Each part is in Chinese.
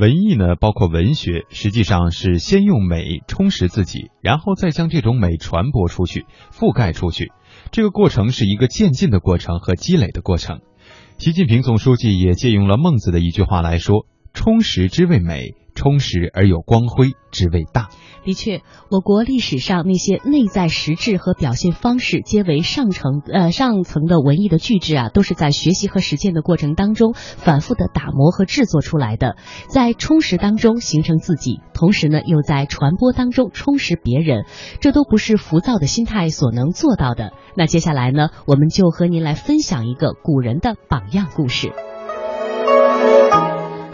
文艺呢，包括文学，实际上是先用美充实自己，然后再将这种美传播出去、覆盖出去。这个过程是一个渐进的过程和积累的过程。习近平总书记也借用了孟子的一句话来说：“充实之谓美。”充实而有光辉之谓大。的确，我国历史上那些内在实质和表现方式皆为上层呃上层的文艺的巨制啊，都是在学习和实践的过程当中反复的打磨和制作出来的，在充实当中形成自己，同时呢又在传播当中充实别人，这都不是浮躁的心态所能做到的。那接下来呢，我们就和您来分享一个古人的榜样故事。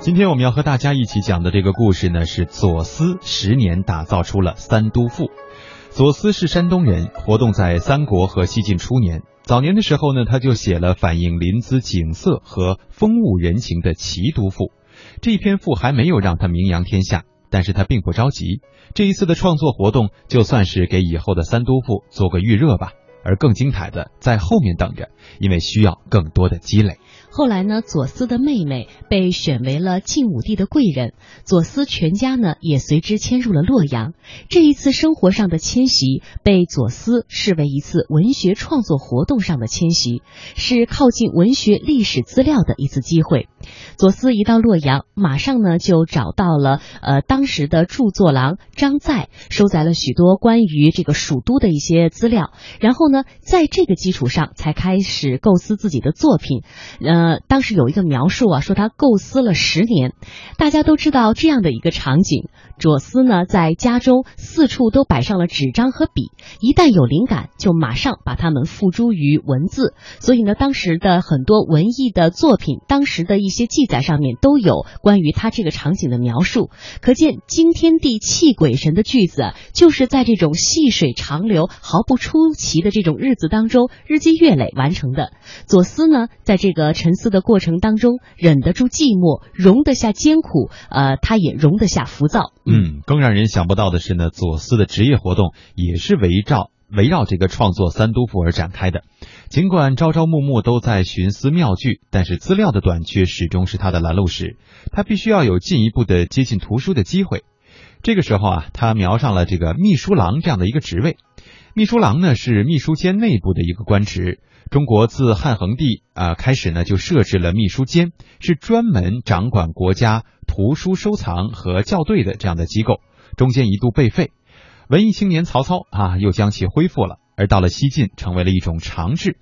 今天我们要和大家一起讲的这个故事呢，是左思十年打造出了三都赋。左思是山东人，活动在三国和西晋初年。早年的时候呢，他就写了反映临淄景色和风物人情的《齐都赋》。这篇赋还没有让他名扬天下，但是他并不着急。这一次的创作活动，就算是给以后的三都赋做个预热吧。而更精彩的在后面等着，因为需要更多的积累。后来呢，左思的妹妹被选为了晋武帝的贵人，左思全家呢也随之迁入了洛阳。这一次生活上的迁徙，被左思视为一次文学创作活动上的迁徙，是靠近文学历史资料的一次机会。左思一到洛阳，马上呢就找到了呃当时的著作郎张载，收载了许多关于这个蜀都的一些资料，然后呢在这个基础上才开始构思自己的作品，呃。当时有一个描述啊，说他构思了十年。大家都知道这样的一个场景：左思呢，在家中四处都摆上了纸张和笔，一旦有灵感，就马上把它们付诸于文字。所以呢，当时的很多文艺的作品，当时的一些记载上面都有关于他这个场景的描述。可见惊天地泣鬼神的句子，就是在这种细水长流、毫不出奇的这种日子当中，日积月累完成的。左思呢，在这个沉。思的过程当中，忍得住寂寞，容得下艰苦，呃，他也容得下浮躁。嗯，更让人想不到的是呢，左思的职业活动也是围绕围绕这个创作三都赋而展开的。尽管朝朝暮暮都在寻思妙句，但是资料的短缺始终是他的拦路石。他必须要有进一步的接近图书的机会。这个时候啊，他瞄上了这个秘书郎这样的一个职位。秘书郎呢，是秘书监内部的一个官职。中国自汉恒帝啊开始呢，就设置了秘书监，是专门掌管国家图书收藏和校对的这样的机构。中间一度被废，文艺青年曹操啊又将其恢复了。而到了西晋，成为了一种常制。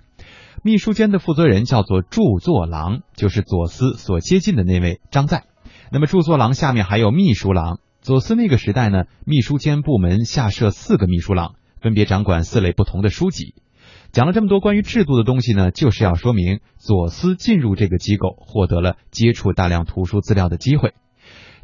秘书监的负责人叫做著作郎，就是左思所接近的那位张载。那么著作郎下面还有秘书郎。左思那个时代呢，秘书监部门下设四个秘书郎，分别掌管四类不同的书籍。讲了这么多关于制度的东西呢，就是要说明左思进入这个机构，获得了接触大量图书资料的机会。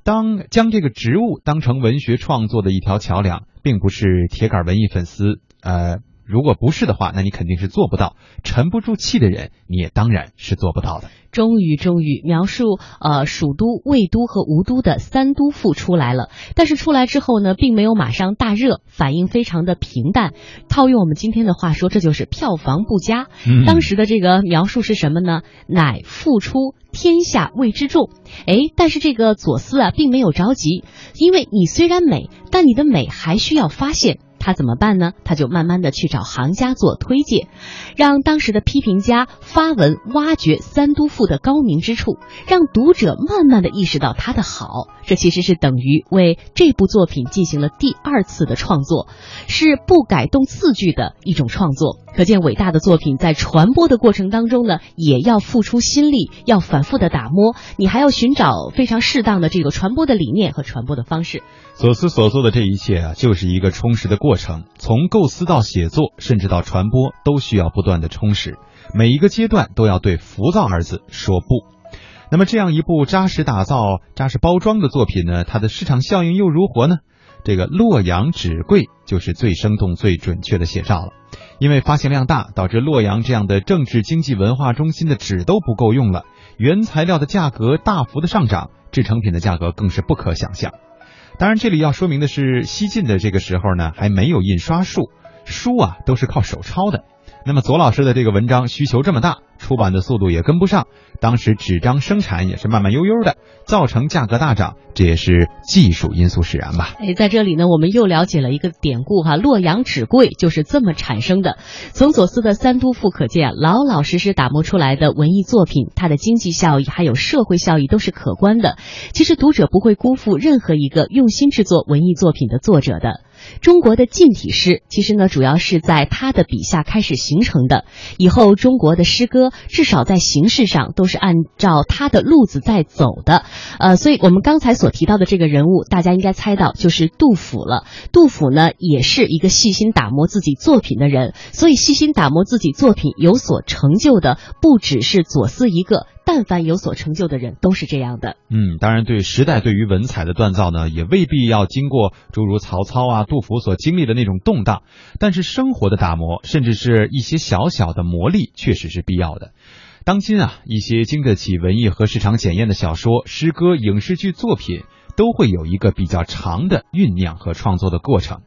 当将这个职务当成文学创作的一条桥梁，并不是铁杆文艺粉丝，呃。如果不是的话，那你肯定是做不到。沉不住气的人，你也当然是做不到的。终于，终于描述呃蜀都、魏都和吴都的三都赋出来了。但是出来之后呢，并没有马上大热，反应非常的平淡。套用我们今天的话说，这就是票房不佳。当时的这个描述是什么呢？乃复出天下为之重。哎，但是这个左思啊，并没有着急，因为你虽然美，但你的美还需要发现。他怎么办呢？他就慢慢的去找行家做推荐，让当时的批评家发文挖掘三都赋的高明之处，让读者慢慢的意识到他的好。这其实是等于为这部作品进行了第二次的创作，是不改动字句的一种创作。可见伟大的作品在传播的过程当中呢，也要付出心力，要反复的打磨，你还要寻找非常适当的这个传播的理念和传播的方式。所思所做的这一切啊，就是一个充实的过过程，从构思到写作，甚至到传播，都需要不断的充实。每一个阶段都要对“浮躁”二字说不。那么，这样一部扎实打造、扎实包装的作品呢，它的市场效应又如何呢？这个洛阳纸贵就是最生动、最准确的写照了。因为发行量大，导致洛阳这样的政治、经济、文化中心的纸都不够用了，原材料的价格大幅的上涨，制成品的价格更是不可想象。当然，这里要说明的是，西晋的这个时候呢，还没有印刷术，书啊都是靠手抄的。那么左老师的这个文章需求这么大，出版的速度也跟不上，当时纸张生产也是慢慢悠悠的，造成价格大涨，这也是技术因素使然吧。哎，在这里呢，我们又了解了一个典故哈，洛阳纸贵就是这么产生的。从左思的《三都赋》可见，老老实实打磨出来的文艺作品，它的经济效益还有社会效益都是可观的。其实读者不会辜负任何一个用心制作文艺作品的作者的。中国的近体诗，其实呢，主要是在他的笔下开始形成的。以后中国的诗歌，至少在形式上都是按照他的路子在走的。呃，所以我们刚才所提到的这个人物，大家应该猜到就是杜甫了。杜甫呢，也是一个细心打磨自己作品的人，所以细心打磨自己作品有所成就的，不只是左思一个。但凡有所成就的人都是这样的。嗯，当然，对时代对于文采的锻造呢，也未必要经过诸如曹操啊、杜甫所经历的那种动荡。但是生活的打磨，甚至是一些小小的磨砺，确实是必要的。当今啊，一些经得起文艺和市场检验的小说、诗歌、影视剧作品，都会有一个比较长的酝酿和创作的过程。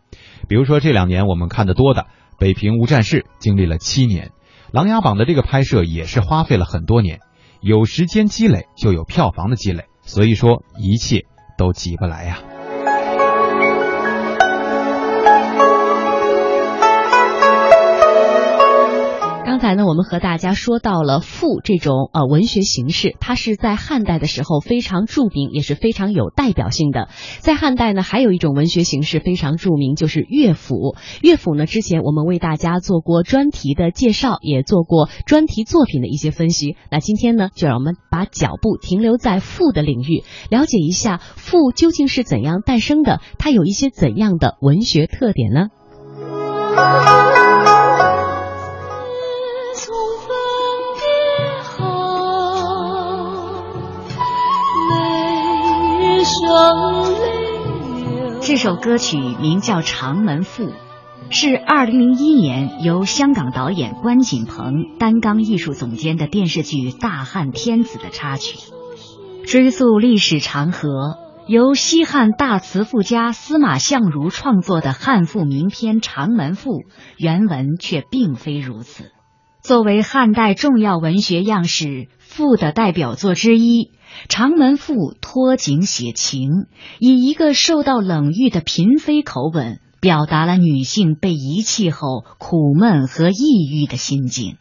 比如说这两年我们看得多的《北平无战事》，经历了七年；《琅琊榜》的这个拍摄也是花费了很多年。有时间积累，就有票房的积累，所以说一切都急不来呀。才呢，我们和大家说到了赋这种呃文学形式，它是在汉代的时候非常著名，也是非常有代表性的。在汉代呢，还有一种文学形式非常著名，就是乐府。乐府呢，之前我们为大家做过专题的介绍，也做过专题作品的一些分析。那今天呢，就让我们把脚步停留在赋的领域，了解一下赋究竟是怎样诞生的，它有一些怎样的文学特点呢？这首歌曲名叫《长门赋》，是二零零一年由香港导演关锦鹏担纲艺术总监的电视剧《大汉天子》的插曲。追溯历史长河，由西汉大词赋家司马相如创作的汉赋名篇《长门赋》，原文却并非如此。作为汉代重要文学样式，赋的代表作之一。长门赋托景写情，以一个受到冷遇的嫔妃口吻，表达了女性被遗弃后苦闷和抑郁的心境。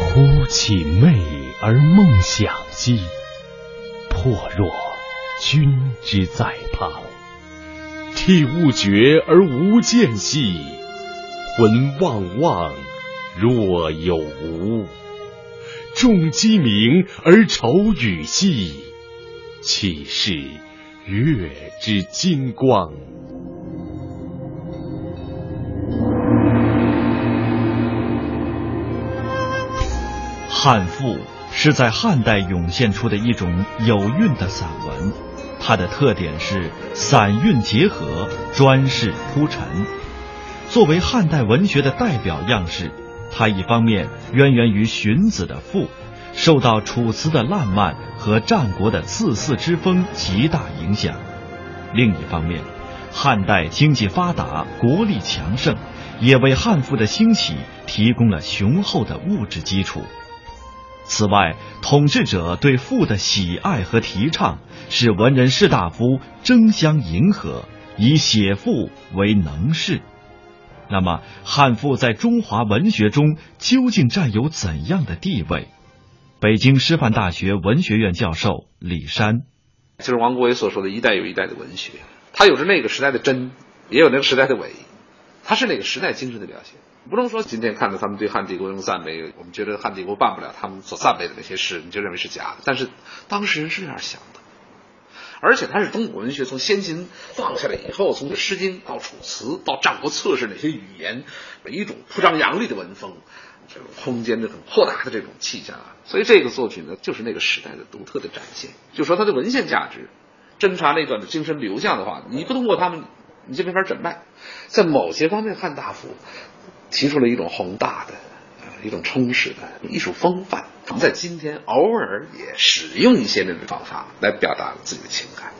忽寝寐而梦想兮，魄若君之在旁；涕勿绝而无间兮，魂望望若有无。众鸡鸣而愁雨兮，岂是月之金光？汉赋是在汉代涌现出的一种有韵的散文，它的特点是散韵结合，专事铺陈。作为汉代文学的代表样式。它一方面渊源于荀子的赋，受到楚辞的烂漫和战国的恣肆之风极大影响；另一方面，汉代经济发达，国力强盛，也为汉赋的兴起提供了雄厚的物质基础。此外，统治者对赋的喜爱和提倡，使文人士大夫争相迎合，以写赋为能事。那么，汉赋在中华文学中究竟占有怎样的地位？北京师范大学文学院教授李山，就是王国维所说的一代有一代的文学，它有着那个时代的真，也有那个时代的伪，它是那个时代精神的表现。不能说今天看到他们对汉帝国用赞美，我们觉得汉帝国办不了他们所赞美的那些事，你就认为是假的。但是当时人是这样想的。而且它是中国文学从先秦放下来以后，从《诗经》到《楚辞》到《战国策》是那些语言，每一种铺张扬丽的文风，这种空间的很豁达的这种气象啊，所以这个作品呢，就是那个时代的独特的展现。就说它的文献价值，侦查那段的精神流向的话，你不通过他们，你就没法诊脉。在某些方面，汉大夫提出了一种宏大的。一种充实的艺术风范，我们在今天偶尔也使用一些那种方法来表达自己的情感。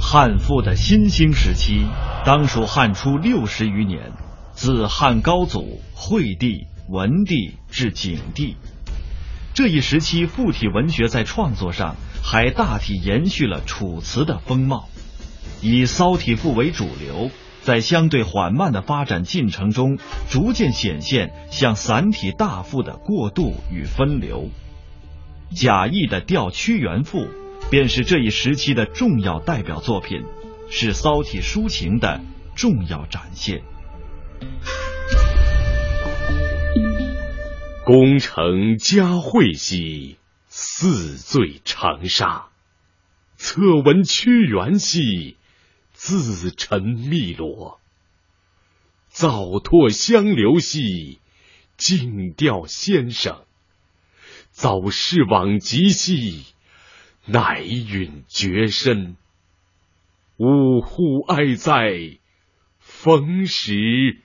汉赋的新兴时期，当属汉初六十余年，自汉高祖、惠帝、文帝至景帝。这一时期，赋体文学在创作上还大体延续了楚辞的风貌，以骚体赋为主流，在相对缓慢的发展进程中，逐渐显现向散体大赋的过渡与分流。贾谊的《吊屈原赋》便是这一时期的重要代表作品，是骚体抒情的重要展现。功成嘉惠兮，似醉长沙；侧闻屈原兮，自沉汨罗。早拓香流兮，静调先生；早逝往极兮，乃允绝身。呜呼哀哉，逢时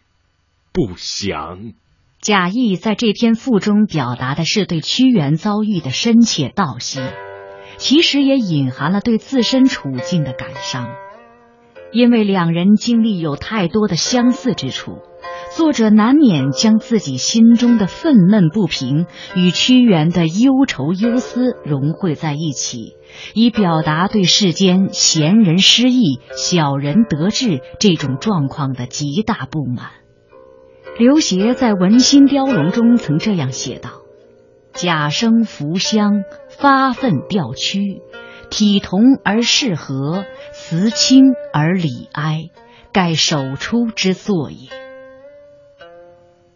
不祥。贾谊在这篇赋中表达的是对屈原遭遇的深切悼惜，其实也隐含了对自身处境的感伤。因为两人经历有太多的相似之处，作者难免将自己心中的愤懑不平与屈原的忧愁忧思融汇在一起，以表达对世间贤人失意、小人得志这种状况的极大不满。刘勰在《文心雕龙》中曾这样写道：“贾生扶香，发愤吊屈，体同而适合，辞清而礼哀，盖首出之作也。”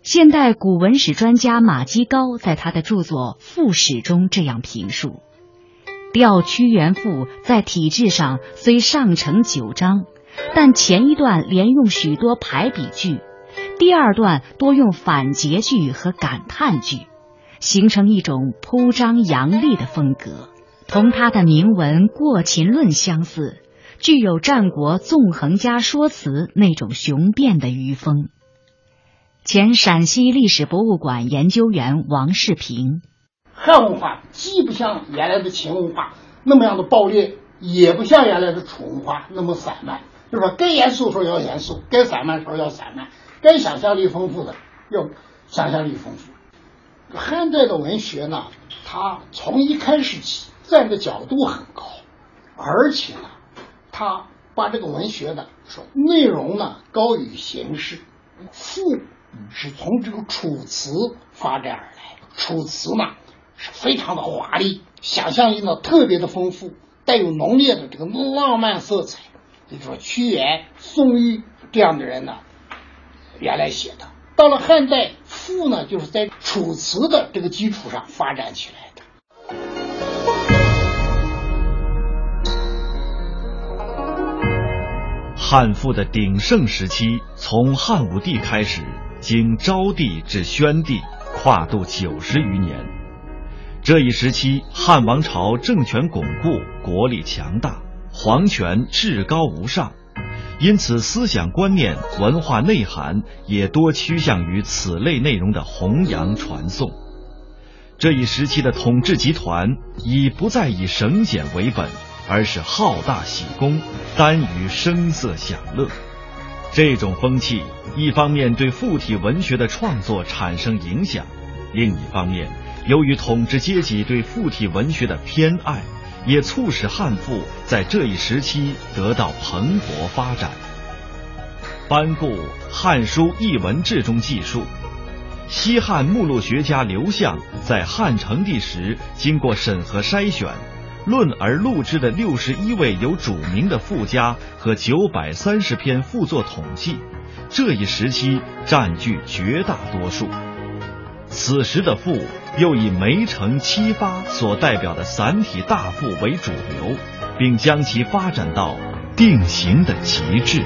现代古文史专家马基高在他的著作《赋史》中这样评述：“吊屈原赋在体制上虽上承九章，但前一段连用许多排比句。”第二段多用反诘句和感叹句，形成一种铺张扬丽的风格，同他的铭文《过秦论》相似，具有战国纵横家说辞那种雄辩的余风。前陕西历史博物馆研究员王世平，汉文化既不像原来的秦文化那么样的暴烈，也不像原来的楚文化那么散漫，就是吧？该严肃时候要严肃，该散漫时候要散漫。该想象力丰富的要想象力丰富。汉代的文学呢，它从一开始起站的角度很高，而且呢，他把这个文学的说内容呢高于形式。赋是从这个楚辞发展而来，楚辞呢是非常的华丽，想象力呢特别的丰富，带有浓烈的这个浪漫色彩。就说屈原、宋玉这样的人呢。原来写的，到了汉代，赋呢就是在楚辞的这个基础上发展起来汉赋的鼎盛时期，从汉武帝开始，经昭帝至宣帝，跨度九十余年。这一时期，汉王朝政权巩固，国力强大，皇权至高无上。因此，思想观念、文化内涵也多趋向于此类内容的弘扬传颂。这一时期的统治集团已不再以省俭为本，而是好大喜功，耽于声色享乐。这种风气，一方面对附体文学的创作产生影响，另一方面，由于统治阶级对附体文学的偏爱。也促使汉赋在这一时期得到蓬勃发展。班固《汉书艺文志》中记述，西汉目录学家刘向在汉成帝时经过审核筛选，论而录之的六十一位有主名的赋家和九百三十篇赋作统计，这一时期占据绝大多数。此时的赋又以梅城七发所代表的散体大赋为主流，并将其发展到定型的极致。